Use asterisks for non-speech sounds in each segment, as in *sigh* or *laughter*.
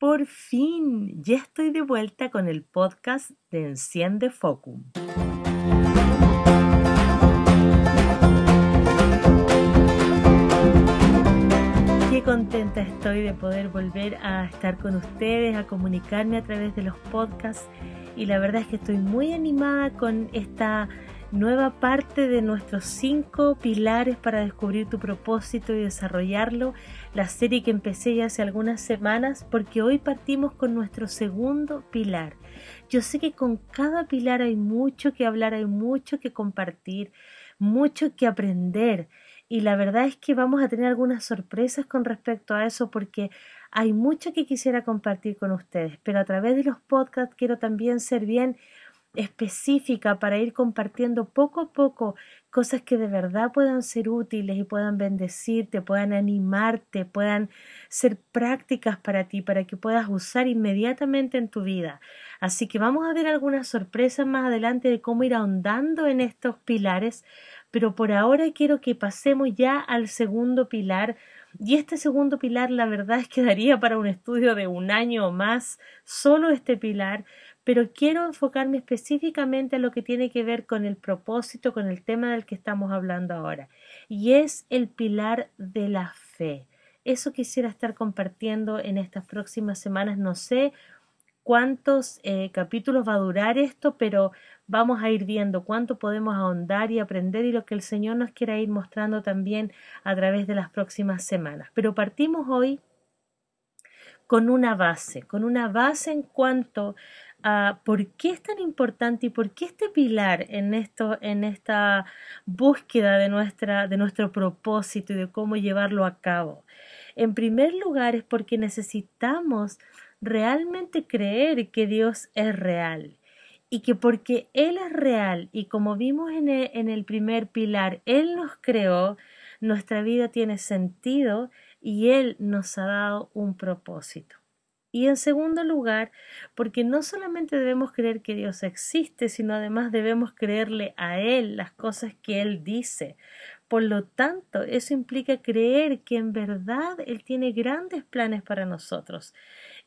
Por fin, ya estoy de vuelta con el podcast de Enciende Focum. Qué contenta estoy de poder volver a estar con ustedes, a comunicarme a través de los podcasts y la verdad es que estoy muy animada con esta nueva parte de nuestros cinco pilares para descubrir tu propósito y desarrollarlo, la serie que empecé ya hace algunas semanas, porque hoy partimos con nuestro segundo pilar. Yo sé que con cada pilar hay mucho que hablar, hay mucho que compartir, mucho que aprender. Y la verdad es que vamos a tener algunas sorpresas con respecto a eso porque hay mucho que quisiera compartir con ustedes, pero a través de los podcasts quiero también ser bien específica para ir compartiendo poco a poco cosas que de verdad puedan ser útiles y puedan bendecirte, puedan animarte, puedan ser prácticas para ti, para que puedas usar inmediatamente en tu vida. Así que vamos a ver algunas sorpresas más adelante de cómo ir ahondando en estos pilares, pero por ahora quiero que pasemos ya al segundo pilar. Y este segundo pilar, la verdad es que *laughs* daría para un estudio de un año o más, solo este pilar, pero quiero enfocarme específicamente a lo que tiene que ver con el propósito, con el tema del que estamos hablando ahora, y es el pilar de la fe. Eso quisiera estar compartiendo en estas próximas semanas. No sé cuántos eh, capítulos va a durar esto, pero vamos a ir viendo cuánto podemos ahondar y aprender y lo que el Señor nos quiera ir mostrando también a través de las próximas semanas. Pero partimos hoy con una base, con una base en cuanto por qué es tan importante y por qué este pilar en esto, en esta búsqueda de nuestra, de nuestro propósito y de cómo llevarlo a cabo. En primer lugar es porque necesitamos realmente creer que Dios es real y que porque Él es real y como vimos en en el primer pilar, Él nos creó, nuestra vida tiene sentido y Él nos ha dado un propósito. Y en segundo lugar, porque no solamente debemos creer que Dios existe, sino además debemos creerle a Él las cosas que Él dice. Por lo tanto, eso implica creer que en verdad Él tiene grandes planes para nosotros.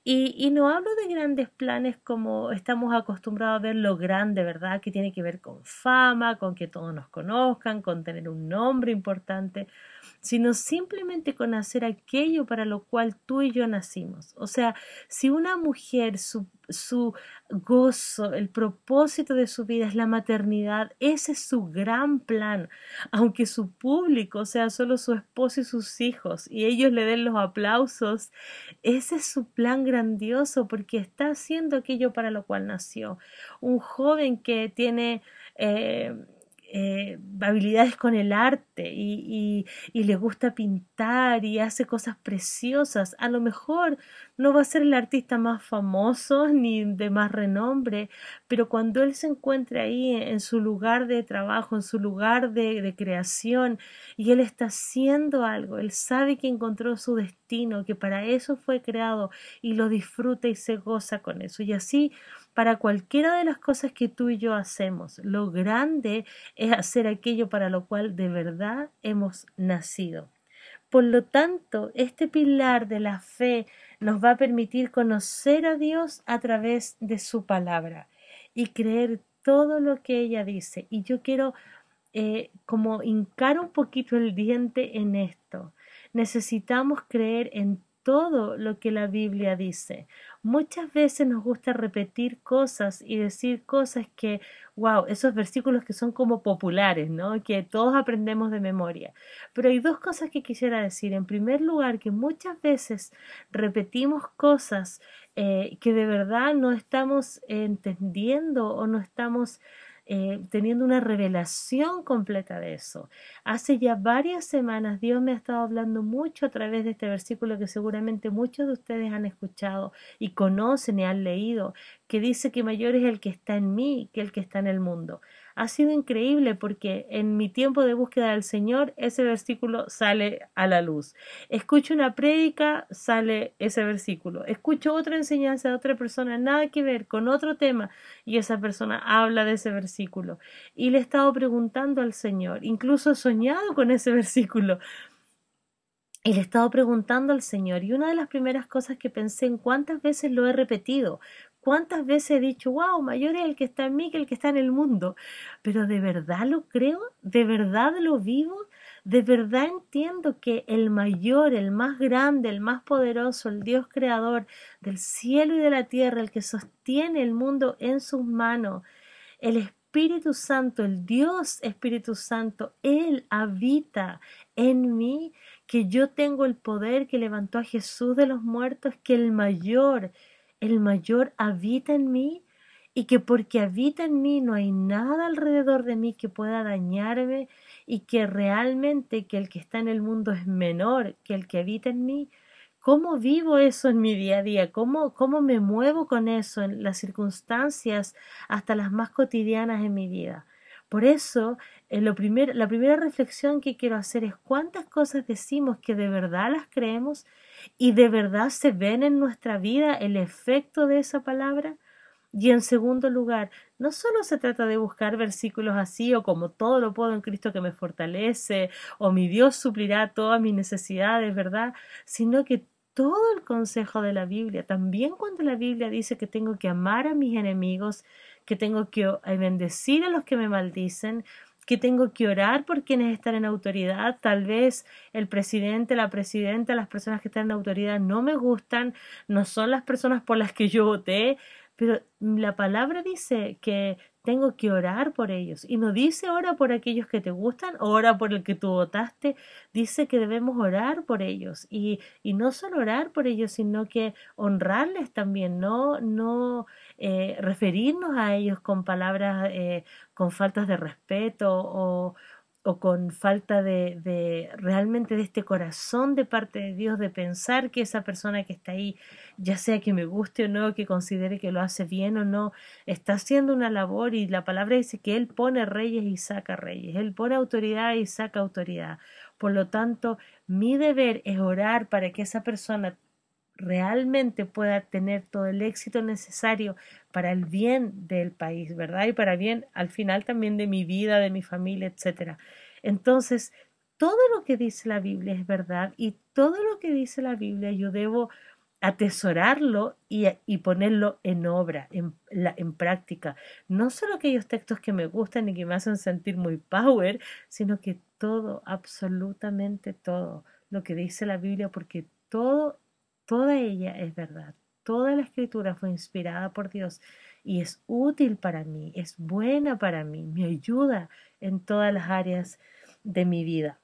Y, no hablo de grandes planes como estamos acostumbrados a ver lo grande, ¿verdad? Que tiene que ver con fama, con que todos nos conozcan, con tener un nombre importante sino simplemente con hacer aquello para lo cual tú y yo nacimos. O sea, si una mujer, su, su gozo, el propósito de su vida es la maternidad, ese es su gran plan, aunque su público sea solo su esposo y sus hijos y ellos le den los aplausos, ese es su plan grandioso porque está haciendo aquello para lo cual nació. Un joven que tiene... Eh, eh, habilidades con el arte y, y, le gusta pintar y hace cosas preciosas. A lo mejor no va a ser el artista más famoso ni de más renombre, pero cuando él se encuentre ahí en su lugar de trabajo, en su lugar de creación, y él está haciendo algo, él sabe que encontró su destino, que para eso fue creado y lo disfruta y se goza con eso. Y así para cualquiera de las cosas que tú y yo hacemos. Lo grande es hacer aquello para lo cual de verdad hemos nacido. Por lo tanto, este pilar de la fe nos va a permitir conocer a Dios a través de su palabra y creer todo lo que ella dice. Y yo quiero eh, como hincar un poquito el diente en esto. Necesitamos creer en todo lo que la Biblia dice. Muchas veces nos gusta repetir cosas y decir cosas que, wow, esos versículos que son como populares, ¿no? Que todos aprendemos de memoria. Pero hay dos cosas que quisiera decir. En primer lugar, que muchas veces repetimos cosas eh, que de verdad no estamos entendiendo o no estamos eh, teniendo una revelación completa de eso. Hace ya varias semanas Dios me ha estado hablando mucho a través de este versículo que seguramente muchos de ustedes han escuchado y conocen y han leído, que dice que mayor es el que está en mí que el que está en el mundo ha sido increíble porque en mi tiempo de búsqueda del Señor ese versículo sale a la luz. Escucho una prédica, sale ese versículo. Escucho otra enseñanza de otra persona, nada que ver con otro tema, y esa persona habla de ese versículo. Y le he estado preguntando al Señor, incluso he soñado con ese *laughs* versículo. y le he estado preguntando al Señor, y una de las primeras cosas que pensé en cuántas veces lo he repetido, cuántas veces he dicho, wow, mayor es el que está en mí que el que está en el mundo, pero de verdad lo creo, de verdad lo vivo, de verdad entiendo que el mayor, el más grande, el más poderoso, el Dios creador del cielo y de la tierra, el que sostiene el mundo en sus manos, el Espíritu Santo, el Dios Espíritu Santo, Él habita en mí, que yo tengo el poder que levantó a Jesús de los muertos, que el mayor, el mayor habita en mí y que porque habita en mí no hay nada alrededor de mí que pueda dañarme y que realmente que el que está en el mundo es menor que el que habita en mí. ¿Cómo vivo eso en mi día a día? ¿Cómo, cómo me muevo con eso en las circunstancias hasta las más cotidianas en mi vida? Por eso, eh, lo la primera reflexión que quiero hacer es cuántas cosas decimos que de verdad las creemos y de verdad se ven en nuestra vida el efecto de esa palabra. Y en segundo lugar, no solo se trata de buscar versículos así o como todo lo puedo en Cristo que me fortalece o mi Dios suplirá todas mis necesidades, ¿verdad? Sino que todo el consejo de la Biblia, también cuando la Biblia dice que tengo que amar a mis enemigos, que tengo que bendecir a los que me maldicen, que tengo que orar por quienes están en autoridad. Tal vez el presidente, la presidenta, las personas que están en autoridad no me gustan, no son las personas por las que yo voté, pero la palabra dice que tengo que orar por ellos. Y no dice ora por aquellos que te gustan, ora por el que tú votaste. Dice que debemos orar por ellos. Y, y no solo orar por ellos, sino que honrarles también, no, no eh, referirnos a ellos con palabras, eh, con faltas de respeto o, o con falta de, realmente de este corazón de parte de Dios de pensar que esa persona que está ahí, ya sea que me guste o no, que considere que lo hace bien o no, está haciendo una labor y la palabra dice que Él pone reyes y saca reyes, Él pone autoridad y saca autoridad. Por lo tanto, mi deber es orar para que esa persona realmente pueda tener todo el éxito necesario para el bien del país, ¿verdad? Y para bien al final también de mi vida, de mi familia, etcétera. Entonces, todo lo que dice la Biblia es verdad y todo lo que dice la Biblia yo debo atesorarlo y, y ponerlo en obra, en, la, en práctica. No solo aquellos textos que me gustan y que me hacen sentir muy power, sino que todo, absolutamente todo lo que dice la Biblia, porque todo Toda ella es verdad. Toda la escritura fue inspirada por Dios y es útil para mí, es buena para mí, me ayuda en todas las áreas de mi vida.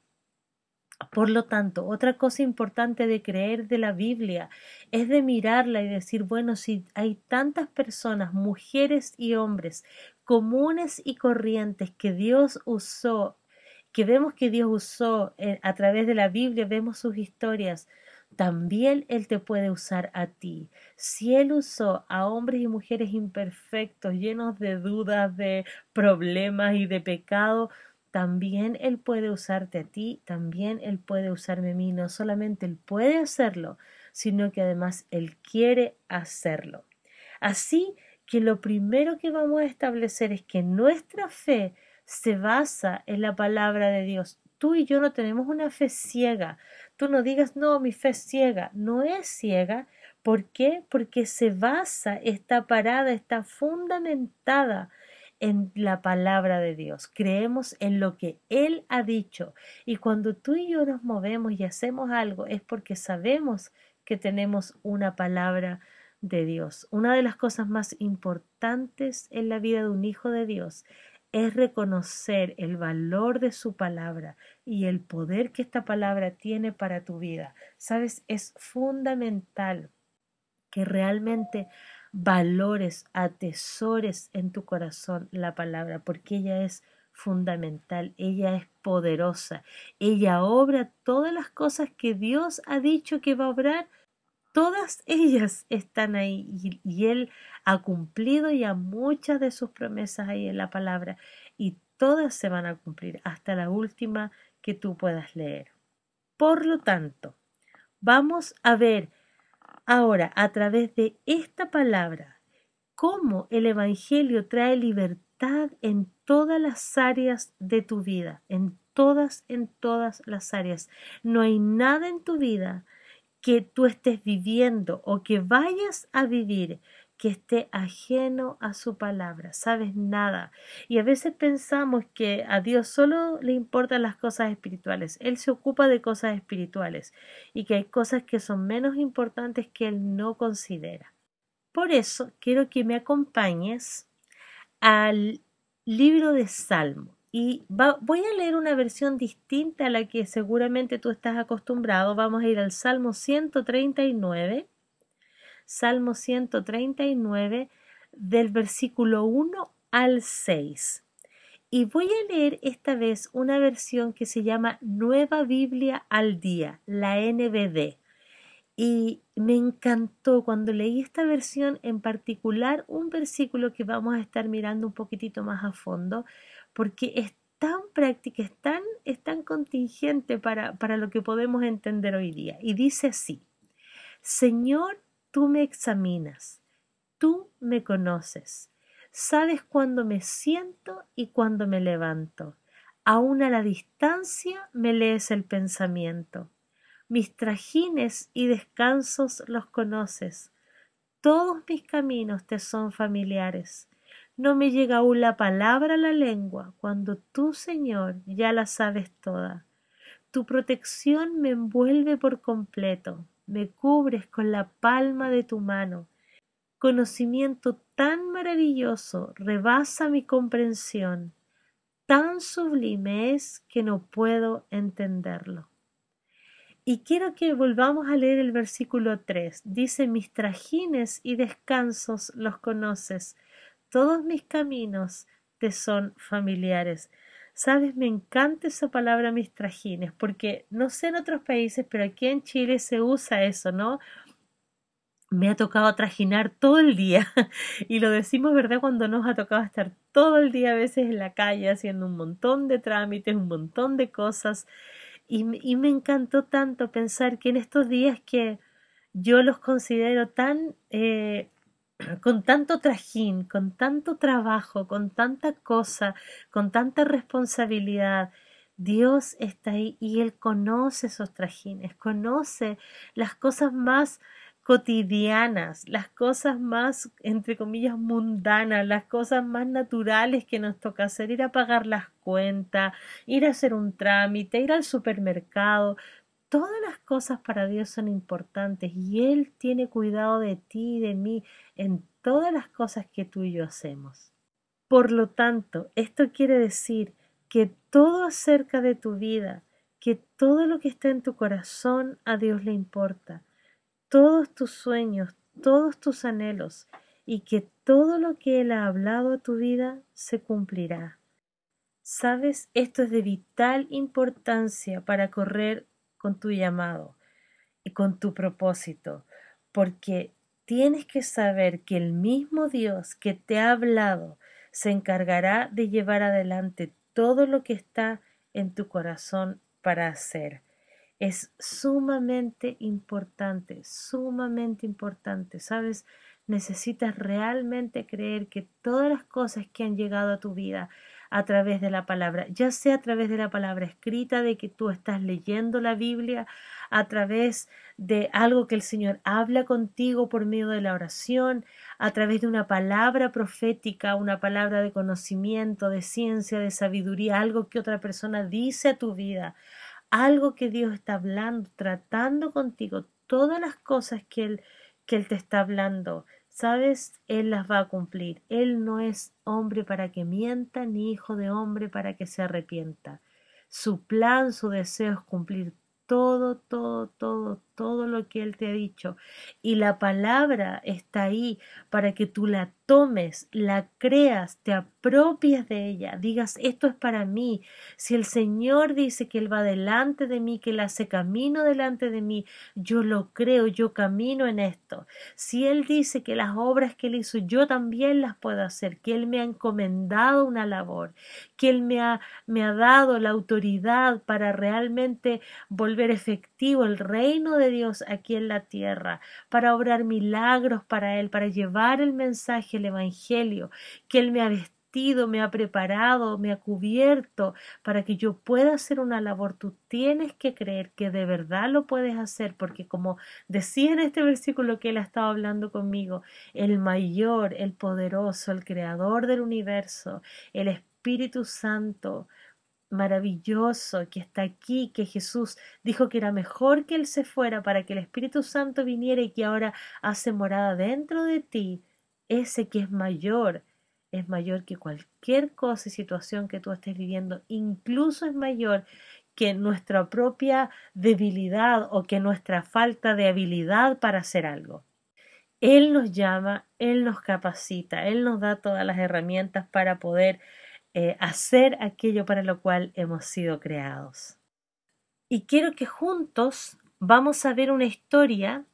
Por lo tanto, otra cosa importante de creer de la Biblia es de mirarla y decir, bueno, si hay tantas personas, mujeres y hombres, comunes y corrientes que Dios usó, que vemos que Dios usó eh, a través de la Biblia, vemos sus historias, también Él te puede usar a ti. Si Él usó a hombres y mujeres imperfectos, llenos de dudas, de problemas y de pecado, también Él puede usarte a ti, también Él puede usarme a mí. No solamente Él puede hacerlo, sino que además Él quiere hacerlo. Así que lo primero que vamos a establecer es que nuestra fe se basa en la palabra de Dios. Tú y yo no tenemos una fe ciega, Tú no digas, no, mi fe es ciega. No es ciega. ¿Por qué? Porque se basa, está parada, está fundamentada en la palabra de Dios. Creemos en lo que Él ha dicho. Y cuando tú y yo nos movemos y hacemos algo es porque sabemos que tenemos una palabra de Dios. Una de las cosas más importantes en la vida de un hijo de Dios es reconocer el valor de su palabra y el poder que esta palabra tiene para tu vida. Sabes, es fundamental que realmente valores, atesores en tu corazón la palabra, porque ella es fundamental, ella es poderosa, ella obra todas las cosas que Dios ha dicho que va a obrar todas ellas están ahí y, Él ha cumplido ya muchas de sus promesas ahí en la palabra y todas se van a cumplir hasta la última que tú puedas leer. Por lo tanto, vamos a ver ahora a través de esta palabra cómo el Evangelio trae libertad en todas las áreas de tu vida, en todas, en todas las áreas. No hay nada en tu vida que tú estés viviendo o que vayas a vivir que esté ajeno a su palabra, sabes nada. Y a veces pensamos que a Dios solo le importan las cosas espirituales, Él se ocupa de cosas espirituales y que hay cosas que son menos importantes que Él no considera. Por eso quiero que me acompañes al libro de Salmo. Y voy a leer una versión distinta a la que seguramente tú estás acostumbrado. Vamos a ir al Salmo 139 Salmo 139 del versículo 1 al 6. Y voy a leer esta vez una versión que se llama Nueva Biblia al Día, la NBD. Y me encantó cuando leí esta versión, en particular un versículo que vamos a estar mirando un poquitito más a fondo, porque es tan práctica, es tan, es tan contingente para, para lo que podemos entender hoy día. Y dice así, Señor, Tú me examinas, tú me conoces, sabes cuándo me siento y cuándo me levanto. Aún a la distancia me lees el pensamiento. Mis trajines y descansos los conoces. Todos mis caminos te son familiares. No me llega aún la palabra a la lengua cuando tú, Señor, ya la sabes toda. Tu protección me envuelve por completo me cubres con la palma de tu mano. Conocimiento tan maravilloso rebasa mi comprensión, tan sublime es que no puedo entenderlo. Y quiero que volvamos a leer el versículo 3. Dice, mis trajines y descansos los conoces, todos mis caminos te son familiares. Sabes, me encanta esa palabra mis trajines, porque no sé en otros países, pero aquí en Chile se usa eso, ¿no? Me ha tocado trajinar todo el día *laughs* y lo decimos, ¿verdad? Cuando nos ha tocado estar todo el día a veces en la calle haciendo un montón de trámites, un montón de cosas. Y, y me encantó tanto pensar que en estos días que yo los considero tan eh, *clears throat* con tanto trajín, con tanto trabajo, con tanta cosa, con tanta responsabilidad, Dios está ahí y Él conoce esos trajines, conoce las cosas más cotidianas, las cosas más, entre comillas, mundanas, las cosas más naturales que nos toca hacer, ir a pagar las cuentas, ir a hacer un trámite, ir al supermercado, todas las cosas para Dios son importantes y Él tiene cuidado de ti y de mí en todas las cosas que tú y yo hacemos. Por lo tanto, esto quiere decir que todo acerca de tu vida, que todo lo que está en tu corazón a Dios le importa, todos tus sueños, todos tus anhelos, y que todo lo que Él ha hablado a tu vida se cumplirá. Sabes, esto es de vital importancia para correr con tu llamado y con tu propósito, porque tienes que saber que el mismo Dios que te ha hablado se encargará de llevar adelante todo lo que está en tu corazón para hacer. Es sumamente importante, sumamente importante. ¿Sabes? Necesitas realmente creer que todas las cosas que han llegado a tu vida a través de la palabra, ya sea a través de la palabra escrita, de que tú estás leyendo la Biblia, a través de algo que el Señor habla contigo por medio de la oración, a través de una palabra profética, una palabra de conocimiento, de ciencia, de sabiduría, algo que otra persona dice a tu vida, algo que Dios está hablando, tratando contigo, todas las cosas que Él, que Él te está hablando, sabes, Él las va a cumplir. Él no es hombre para que mienta, ni hijo de hombre para que se arrepienta. Su plan, su deseo es cumplir todo, todo, todo, todo lo que Él te ha dicho. Y la palabra está ahí para que tú la tomes, la creas, te apropies de ella, digas, esto es para mí. Si el Señor dice que Él va delante de mí, que Él hace camino delante de mí, yo lo creo, yo camino en esto. Si Él dice que las obras que Él hizo, yo también las puedo hacer, que Él me ha encomendado una labor, que Él me ha, me ha dado la autoridad para realmente volver efectivo el reino de Dios aquí en la tierra, para obrar milagros para Él, para llevar el mensaje, el Evangelio, que Él me ha vestido me ha preparado, me ha cubierto para que yo pueda hacer una labor. Tú tienes que creer que de verdad lo puedes hacer, porque como decía en este versículo que él ha estado hablando conmigo, el mayor, el poderoso, el creador del universo, el Espíritu Santo, maravilloso que está aquí, que Jesús dijo que era mejor que Él se fuera para que el Espíritu Santo viniera y que ahora hace morada dentro de ti, ese que es mayor, es mayor que cualquier cosa y situación que tú estés viviendo, incluso es mayor que nuestra propia debilidad o que nuestra falta de habilidad para hacer algo. Él nos llama, Él nos capacita, Él nos da todas las herramientas para poder eh, hacer aquello para lo cual hemos sido creados. Y quiero que juntos vamos a ver una historia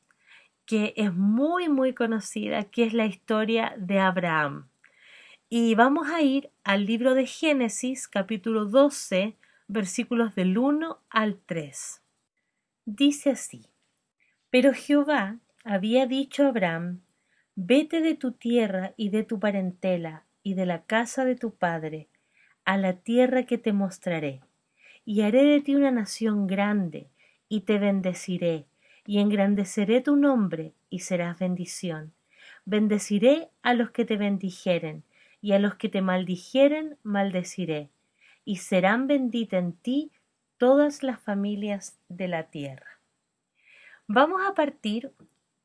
que es muy, muy conocida, que es la historia de Abraham. Y vamos a ir al libro de Génesis, capítulo 12, versículos del 1 al 3. Dice así, Pero Jehová había dicho a Abraham, Vete de tu tierra y de tu parentela y de la casa de tu padre, a la tierra que te mostraré, y haré de ti una nación grande, y te bendeciré, y engrandeceré tu nombre, y serás bendición. Bendeciré a los que te bendijeren, y a los que te maldijeren maldeciré, y serán benditas en ti todas las familias de la tierra. Vamos a partir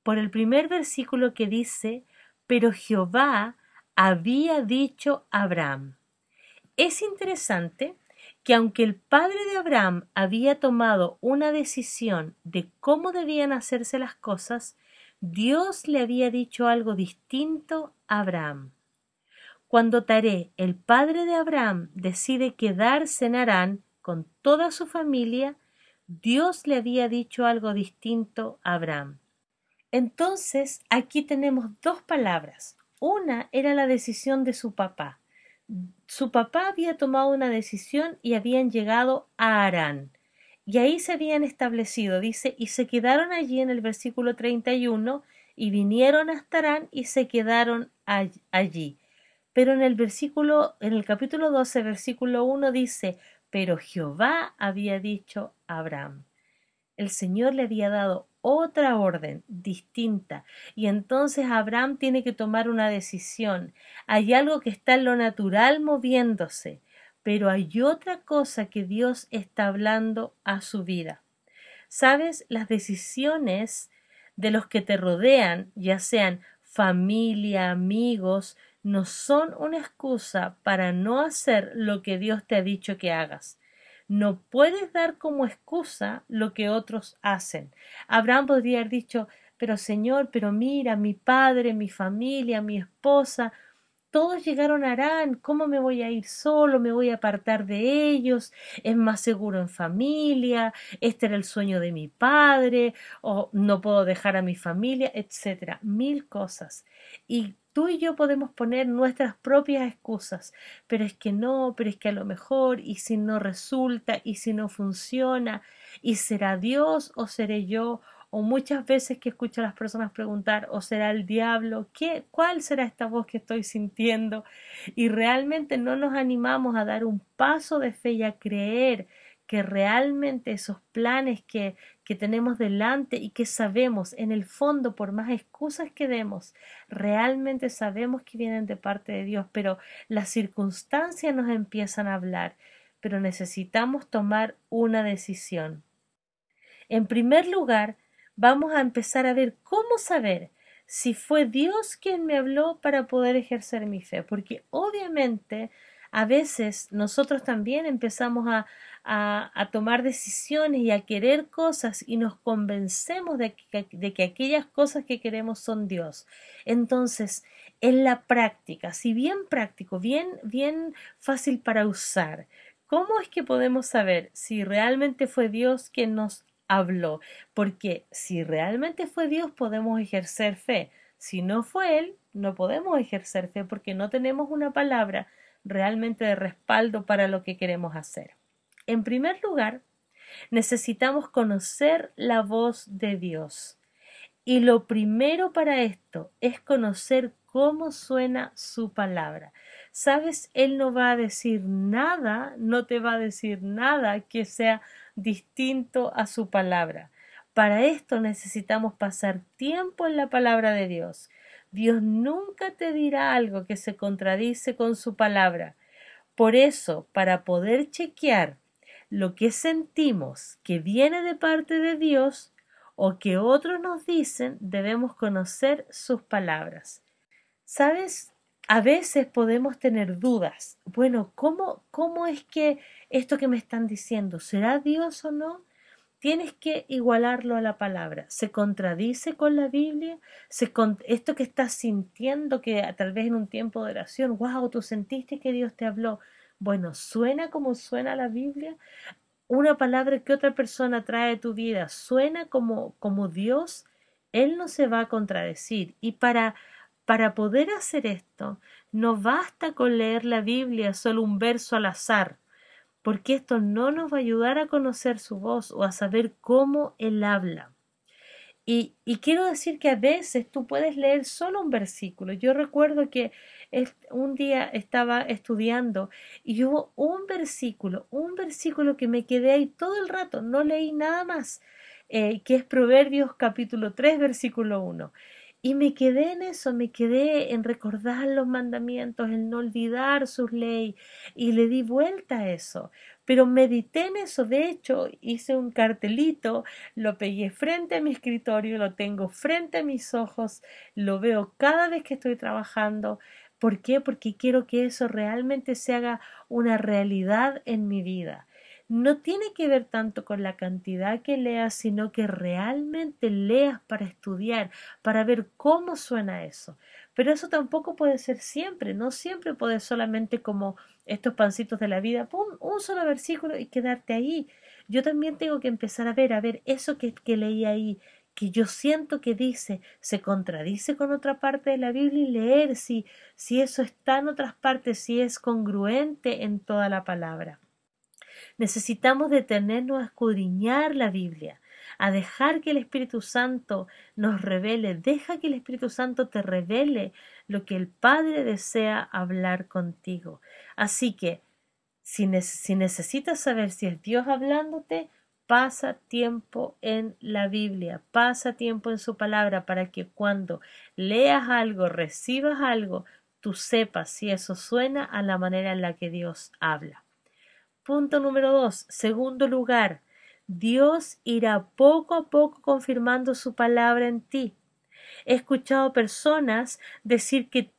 por el primer versículo que dice, pero Jehová había dicho Abraham. Es interesante que aunque el padre de Abraham había tomado una decisión de cómo debían hacerse las cosas, Dios le había dicho algo distinto a Abraham. Cuando Taré, el padre de Abraham, decide quedarse en Harán con toda su familia, Dios le había dicho algo distinto a Abraham. Entonces, aquí tenemos dos palabras. Una era la decisión de su papá. Su papá había tomado una decisión y habían llegado a Arán. Y ahí se habían establecido, dice, y se quedaron allí en el versículo 31 y vinieron hasta Arán y se quedaron allí. Pero en el versículo, en el capítulo 12, versículo 1 dice, pero Jehová había dicho a Abraham. El Señor le había dado otra orden distinta. Y entonces Abraham tiene que tomar una decisión. Hay algo que está en lo natural moviéndose, pero hay otra cosa que Dios está hablando a su vida. Sabes, las decisiones de los que te rodean, ya sean familia, amigos, no son una excusa para no hacer lo que Dios te ha dicho que hagas. No puedes dar como excusa lo que otros hacen. Abraham podría haber dicho, pero Señor, pero mira, mi padre, mi familia, mi esposa, todos llegaron a Arán, ¿cómo me voy a ir solo? ¿Me voy a apartar de ellos? ¿Es más seguro en familia? ¿Este era el sueño de mi padre? ¿O no puedo dejar a mi familia? etcétera. Mil cosas. Y Tú y yo podemos poner nuestras propias excusas, pero es que no, pero es que a lo mejor, y si no resulta, y si no funciona, y será Dios o seré yo, o muchas veces que escucho a las personas preguntar, o será el diablo, ¿qué, cuál será esta voz que estoy sintiendo? Y realmente no nos animamos a dar un paso de fe y a creer que realmente esos planes que, que tenemos delante y que sabemos en el fondo, por más excusas que demos, realmente sabemos que vienen de parte de Dios, pero las circunstancias nos empiezan a hablar, pero necesitamos tomar una decisión. En primer lugar, vamos a empezar a ver cómo saber si fue Dios quien me habló para poder ejercer mi fe, porque obviamente a veces nosotros también empezamos a, a, tomar decisiones y a querer cosas y nos convencemos de que, de que aquellas cosas que queremos son Dios. Entonces, en la práctica, si bien práctico, bien, bien fácil para usar, ¿cómo es que podemos saber si realmente fue Dios quien nos habló? Porque si realmente fue Dios, podemos ejercer fe. Si no fue Él, no podemos ejercer fe porque no tenemos una palabra realmente de respaldo para lo que queremos hacer. En primer lugar, necesitamos conocer la voz de Dios. Y lo primero para esto es conocer cómo suena su palabra. sabes, Él no va a decir nada, no te va a decir nada que sea distinto a su palabra. Para esto necesitamos pasar tiempo en la palabra de Dios. Dios nunca te dirá algo que se contradice con su palabra. Por eso, para poder chequear lo que sentimos que viene de parte de Dios o que otros nos dicen, debemos conocer sus palabras. ¿Sabes? A veces podemos tener dudas. Bueno, ¿cómo, cómo es que esto que me están diciendo, ¿será Dios o no? Tienes que igualarlo a la palabra. ¿Se contradice con la Biblia? ¿Se esto que estás sintiendo, que tal vez en un tiempo de oración, wow, tú sentiste que Dios te habló, bueno, ¿suena como suena la Biblia? Una palabra que otra persona trae a tu vida, ¿suena como, como Dios? Él no se va a contradecir. Y para, para poder hacer esto, no basta con leer la Biblia solo un verso al azar, porque esto no nos va a ayudar a conocer su voz o a saber cómo Él habla. Y, y, quiero decir que a veces tú puedes leer solo un versículo. Yo recuerdo que un día estaba estudiando y hubo un versículo, un versículo que me quedé ahí todo el rato, no leí nada más, eh, que es Proverbios capítulo 3, versículo 1. Y me quedé en eso, me quedé en recordar los mandamientos, en no olvidar sus leyes, y le di vuelta a eso. Pero medité en eso, de hecho, hice un cartelito, lo pegué frente a mi escritorio, lo tengo frente a mis ojos, lo veo cada vez que estoy trabajando, ¿Por qué? Porque quiero que eso realmente se haga una realidad en mi vida. No tiene que ver tanto con la cantidad que leas, sino que realmente leas para estudiar, para ver cómo suena eso. Pero eso tampoco puede ser siempre, no siempre puede solamente como estos pancitos de la vida, pum, un solo versículo y quedarte ahí. Yo también tengo que empezar a ver, a ver, eso que, que leí ahí, que yo siento que dice se contradice con otra parte de la Biblia y leer si, si eso está en otras partes, si es congruente en toda la palabra. Necesitamos detenernos a escudriñar la Biblia, a dejar que el Espíritu Santo nos revele, deja que el Espíritu Santo te revele lo que el Padre desea hablar contigo. Así que, si, si necesitas saber si es Dios hablándote, Pasa tiempo en la Biblia, pasa tiempo en su palabra para que cuando leas algo, recibas algo, tú sepas si eso suena a la manera en la que Dios habla. Punto número dos. Segundo lugar, Dios irá poco a poco confirmando su palabra en ti. He escuchado personas decir que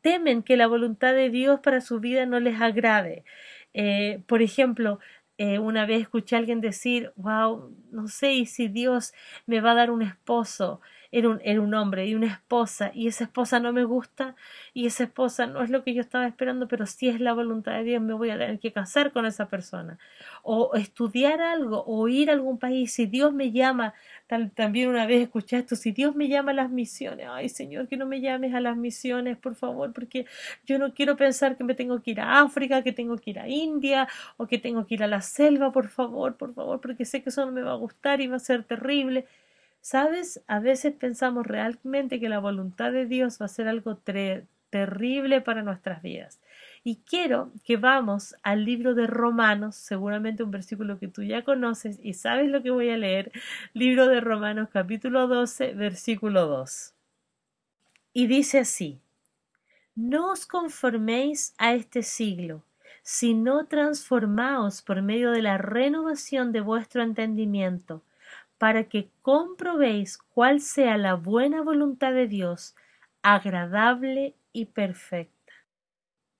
temen que la voluntad de Dios para su vida no les agrade. Eh, por ejemplo, eh, una vez escuché a alguien decir, wow, no sé si Dios me va a dar un esposo era un, era un hombre y una esposa y esa esposa no me gusta y esa esposa no es lo que yo estaba esperando, pero si es la voluntad de Dios me voy a tener que casar con esa persona o estudiar algo o ir a algún país, si Dios me llama, también una vez escuché esto, si Dios me llama a las misiones, ay Señor, que no me llames a las misiones, por favor, porque yo no quiero pensar que me tengo que ir a África, que tengo que ir a India o que tengo que ir a la selva, por favor, por favor, porque sé que eso no me va a gustar y va a ser terrible. ¿Sabes? A veces pensamos realmente que la voluntad de Dios va a ser algo terrible para nuestras vidas. Y quiero que vamos al libro de Romanos, seguramente un versículo que tú ya conoces y sabes lo que voy a leer, libro de Romanos capítulo 12, versículo 2. Y dice así, no os conforméis a este siglo, sino transformaos por medio de la renovación de vuestro entendimiento para que comprobéis cuál sea la buena voluntad de Dios, agradable y perfecta.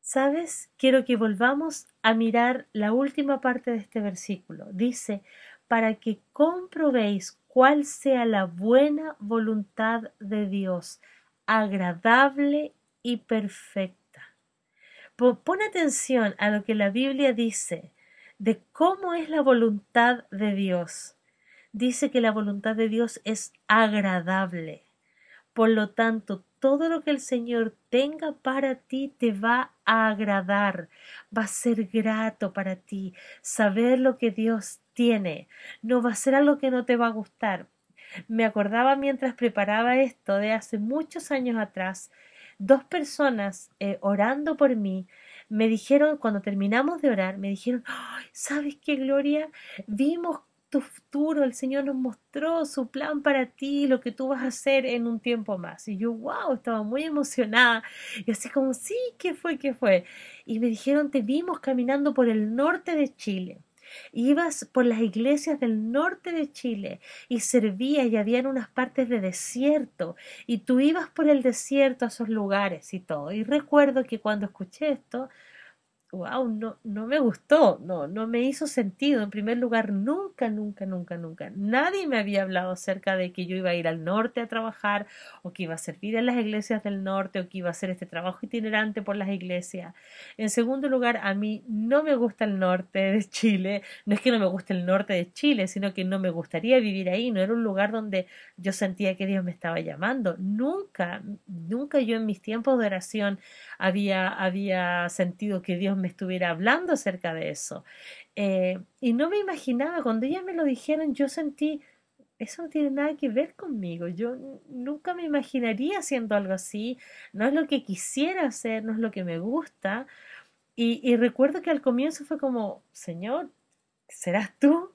¿Sabes? Quiero que volvamos a mirar la última parte de este versículo. Dice, para que comprobéis cuál sea la buena voluntad de Dios, agradable y perfecta. Pon atención a lo que la Biblia dice de cómo es la voluntad de Dios dice que la voluntad de Dios es agradable. Por lo tanto, todo lo que el Señor tenga para ti te va a agradar, va a ser grato para ti. Saber lo que Dios tiene no va a ser algo que no te va a gustar. Me acordaba mientras preparaba esto de hace muchos años atrás dos personas eh, orando por mí me dijeron, cuando terminamos de orar, me dijeron, ¿sabes qué, Gloria? Vimos tu futuro, el Señor nos mostró su plan para ti, lo que tú vas a hacer en un tiempo más. Y yo, wow, estaba muy emocionada. Y así como, sí, ¿qué fue? ¿Qué fue? Y me dijeron, te vimos caminando por el norte de Chile. Ibas por las iglesias del norte de Chile y servías y habían unas partes de desierto y tú ibas por el desierto a esos lugares y todo. Y recuerdo que cuando escuché esto, wow, no, no me gustó, no, no me hizo sentido. En primer lugar, nunca, nunca, nunca, nunca, nadie me había hablado acerca de que yo iba a ir al norte a trabajar o que iba a servir en las iglesias del norte o que iba a hacer este trabajo itinerante por las iglesias. En segundo lugar, a mí no me gusta el norte de Chile, no es que no me guste el norte de Chile, sino que no me gustaría vivir ahí, no era un lugar donde yo sentía que Dios me estaba llamando. Nunca, nunca yo en mis tiempos de oración había, había sentido que Dios me estuviera hablando acerca de eso. Eh, y no me imaginaba, cuando ellas me lo dijeron, yo sentí, eso no tiene nada que ver conmigo, yo nunca me imaginaría haciendo algo así, no es lo que quisiera hacer, no es lo que me gusta. Y, recuerdo que al comienzo fue como, Señor, ¿serás tú?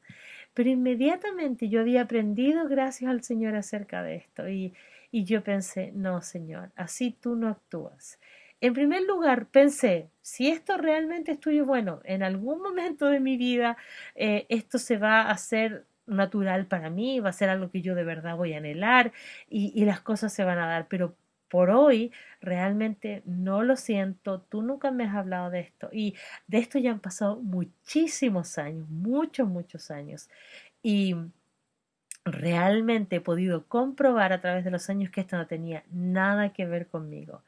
Pero inmediatamente yo había aprendido gracias al Señor acerca de esto y yo pensé, no, Señor, así tú no actúas. En primer lugar, pensé, si esto realmente es tuyo, bueno, en algún momento de mi vida eh, esto se va a hacer natural para mí, va a ser algo que yo de verdad voy a anhelar y, las cosas se van a dar, pero por hoy realmente no lo siento, tú nunca me has hablado de esto y de esto ya han pasado muchísimos años, muchos, muchos años y realmente he podido comprobar a través de los años que esto no tenía nada que ver conmigo.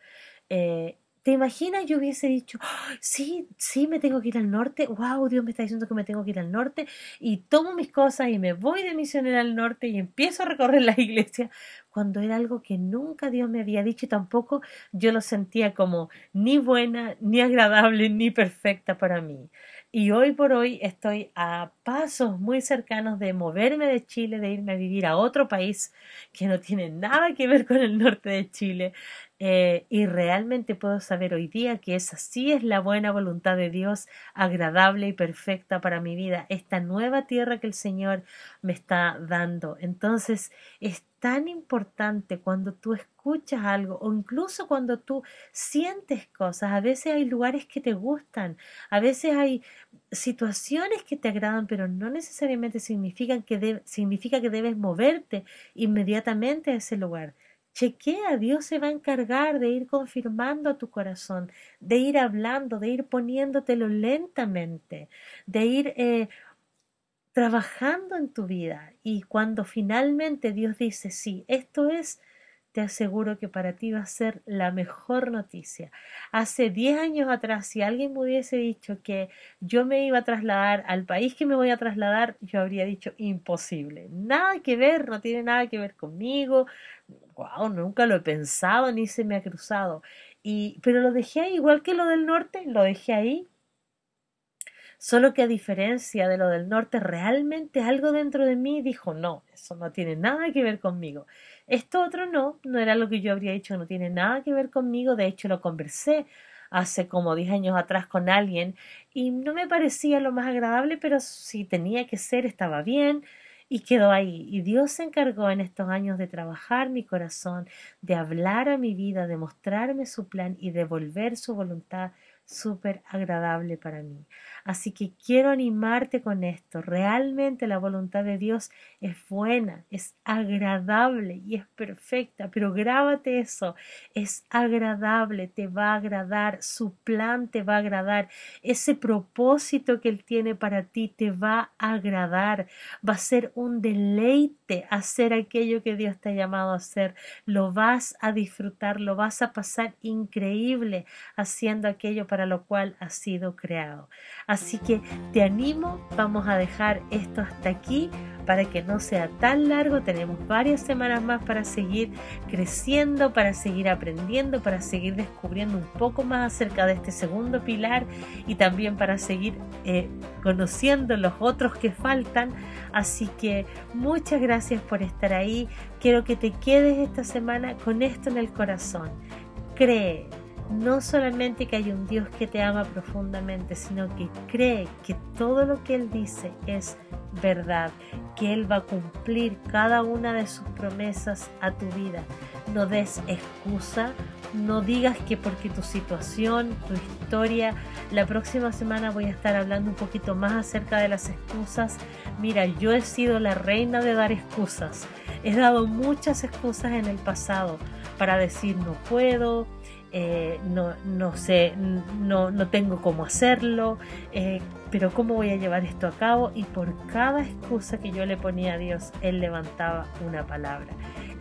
Eh, ¿Te imaginas yo hubiese dicho, sí, sí, me tengo que ir al norte, wow, Dios me está diciendo que me tengo que ir al norte y tomo mis cosas y me voy de misionera al norte y empiezo a recorrer la *laughs* iglesia, cuando era algo que nunca Dios me había dicho y tampoco yo lo sentía como ni buena, ni agradable, ni perfecta para mí. Y hoy por hoy estoy a pasos muy cercanos de moverme de Chile, de irme a vivir a otro país que no tiene nada que ver con el norte de Chile, eh, y realmente puedo saber hoy día que esa sí es la buena voluntad de Dios, agradable y perfecta para mi vida, esta nueva tierra que el Señor me está dando. Entonces es tan importante cuando tú escuchas algo o incluso cuando tú sientes cosas. A veces hay lugares que te gustan, a veces hay situaciones que te agradan, pero no necesariamente significan que significa que debes moverte inmediatamente a ese lugar Chequea, Dios se va a encargar de ir confirmando a tu corazón, de ir hablando, de ir poniéndotelo lentamente, de ir eh, trabajando en tu vida. Y cuando finalmente Dios dice, sí, esto es te aseguro que para ti va a ser la mejor noticia. Hace 10 años atrás, si alguien me hubiese dicho que yo me iba a trasladar al país que me voy a trasladar, yo habría dicho imposible. Nada que ver, no tiene nada que ver conmigo. Wow, nunca lo he pensado ni se me ha cruzado. Y, pero lo dejé ahí, igual que lo del norte, lo dejé ahí Solo que a diferencia de lo del norte, realmente algo dentro de mí dijo, no, eso no tiene nada que ver conmigo. Esto otro no, no era lo que yo habría dicho, no tiene nada que ver conmigo. De hecho, lo conversé hace como 10 años atrás con alguien y no me parecía lo más agradable, pero si tenía que ser, estaba bien y quedó ahí. Y Dios se encargó en estos años de trabajar mi corazón, de hablar a mi vida, de mostrarme su plan y de volver su voluntad súper agradable para mí. Así que quiero animarte con esto. Realmente la voluntad de Dios es buena, es agradable y es perfecta. Pero grábate eso. Es agradable, te va a agradar. Su plan te va a agradar. Ese propósito que Él tiene para ti te va a agradar. Va a ser un deleite hacer aquello que Dios te ha llamado a hacer. Lo vas a disfrutar, lo vas a pasar increíble haciendo aquello para lo cual has sido creado. Que te animo, vamos a dejar esto hasta aquí para que no sea tan largo. Tenemos varias semanas más para seguir creciendo, para seguir aprendiendo, para seguir descubriendo un poco más acerca de este segundo pilar y también para seguir eh, conociendo los otros que faltan. Así que muchas gracias por estar ahí. Quiero que te quedes esta semana con esto en el corazón cree no solamente que hay un Dios que te ama profundamente, sino que cree que todo lo que Él dice es verdad, que Él va a cumplir cada una de sus promesas a tu vida. No des excusa, no digas que porque tu situación, tu historia, la próxima semana voy a estar hablando un poquito más acerca de las excusas. Mira, yo he sido la reina de dar excusas. He dado muchas excusas en el pasado para decir no puedo, eh, no, no, sé, no, no, tengo cómo hacerlo, eh, pero cómo voy a llevar esto a cabo. Y por cada excusa que yo le ponía a Dios, Él levantaba una palabra.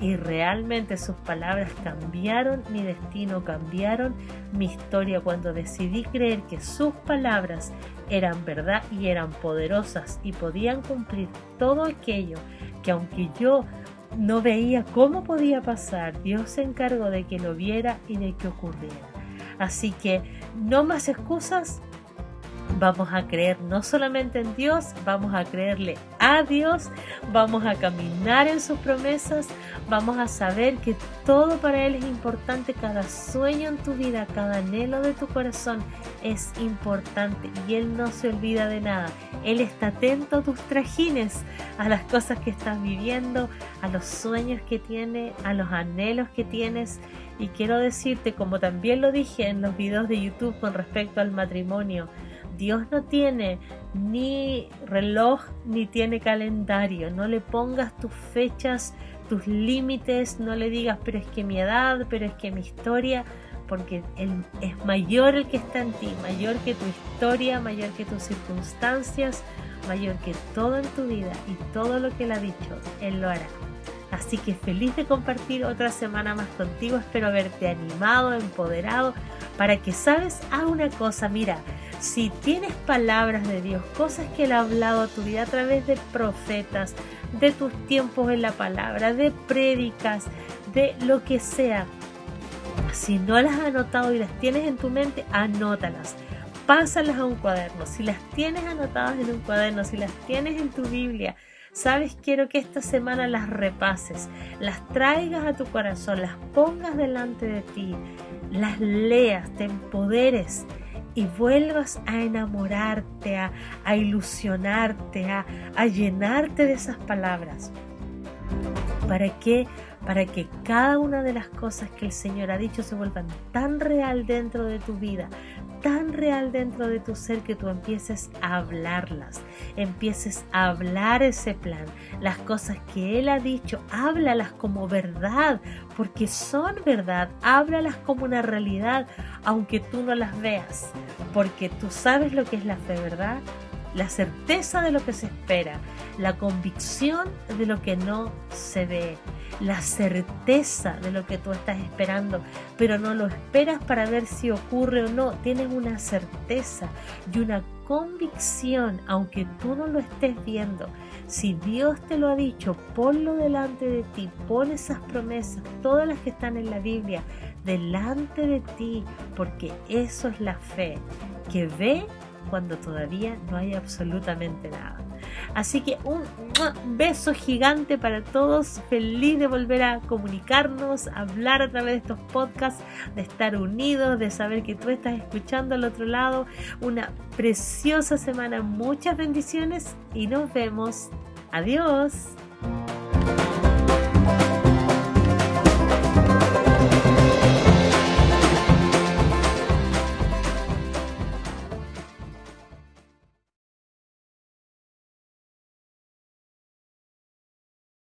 Y realmente sus palabras cambiaron mi destino, cambiaron mi historia cuando decidí creer que sus palabras eran verdad y eran poderosas y podían cumplir todo aquello que aunque yo no veía cómo podía pasar. Dios se encargó de que lo viera y de que ocurriera. Así que no más excusas, vamos a creer no solamente en Dios, vamos a creerle a Dios, vamos a caminar en sus promesas, vamos a saber que todo para Él es importante, cada sueño en tu vida, cada anhelo de tu corazón es importante y Él no se olvida de nada. Él está atento a tus trajines, a las cosas que estás viviendo, a los sueños que tiene, a los anhelos que tienes. Y quiero decirte, como también lo dije en los videos de YouTube con respecto al matrimonio, Dios no tiene ni reloj ni tiene calendario. No le pongas tus fechas, tus límites, no le digas, pero es que mi edad, pero es que mi historia, porque él es mayor el que está en ti, mayor que tu historia, mayor que tus circunstancias, mayor que todo en tu vida y todo lo que Él ha dicho, Él lo hará. Así que feliz de compartir otra semana más contigo. Espero haberte animado, empoderado, para que sabes, a una cosa, mira, si tienes palabras de Dios, cosas que Él ha hablado a tu vida a través de profetas, de tus tiempos en la palabra, de prédicas, de lo que sea, si no las has anotado y las tienes en tu mente, anótalas. Pásalas a un cuaderno. Si las tienes anotadas en un cuaderno, si las tienes en tu Biblia, sabes, quiero que esta semana las repases, las traigas a tu corazón, las pongas delante de ti, las leas, te empoderes y vuelvas a enamorarte, a, ilusionarte, a, a llenarte de esas palabras. ¿Para qué? Para que cada una de las cosas que el Señor ha dicho se vuelvan tan real dentro de tu vida, tan real dentro de tu ser que tú empieces a hablarlas, empieces a hablar ese plan, las cosas que Él ha dicho, háblalas como verdad, porque son verdad, háblalas como una realidad, aunque tú no las veas, porque tú sabes lo que es la fe, ¿verdad? La certeza de lo que se espera, la convicción de lo que no se ve la certeza de lo que tú estás esperando, pero no lo esperas para ver si ocurre o no. Tienes una certeza y una convicción, aunque tú no lo estés viendo. Si Dios te lo ha dicho, ponlo delante de ti, pon esas promesas, todas las que están en la Biblia, delante de ti, porque eso es la fe, que ve cuando todavía no hay absolutamente nada. Así que un beso gigante para todos, feliz de volver a comunicarnos, hablar a través de estos podcasts, de estar unidos, de saber que tú estás escuchando al otro lado. Una preciosa semana, muchas bendiciones y nos vemos. Adiós.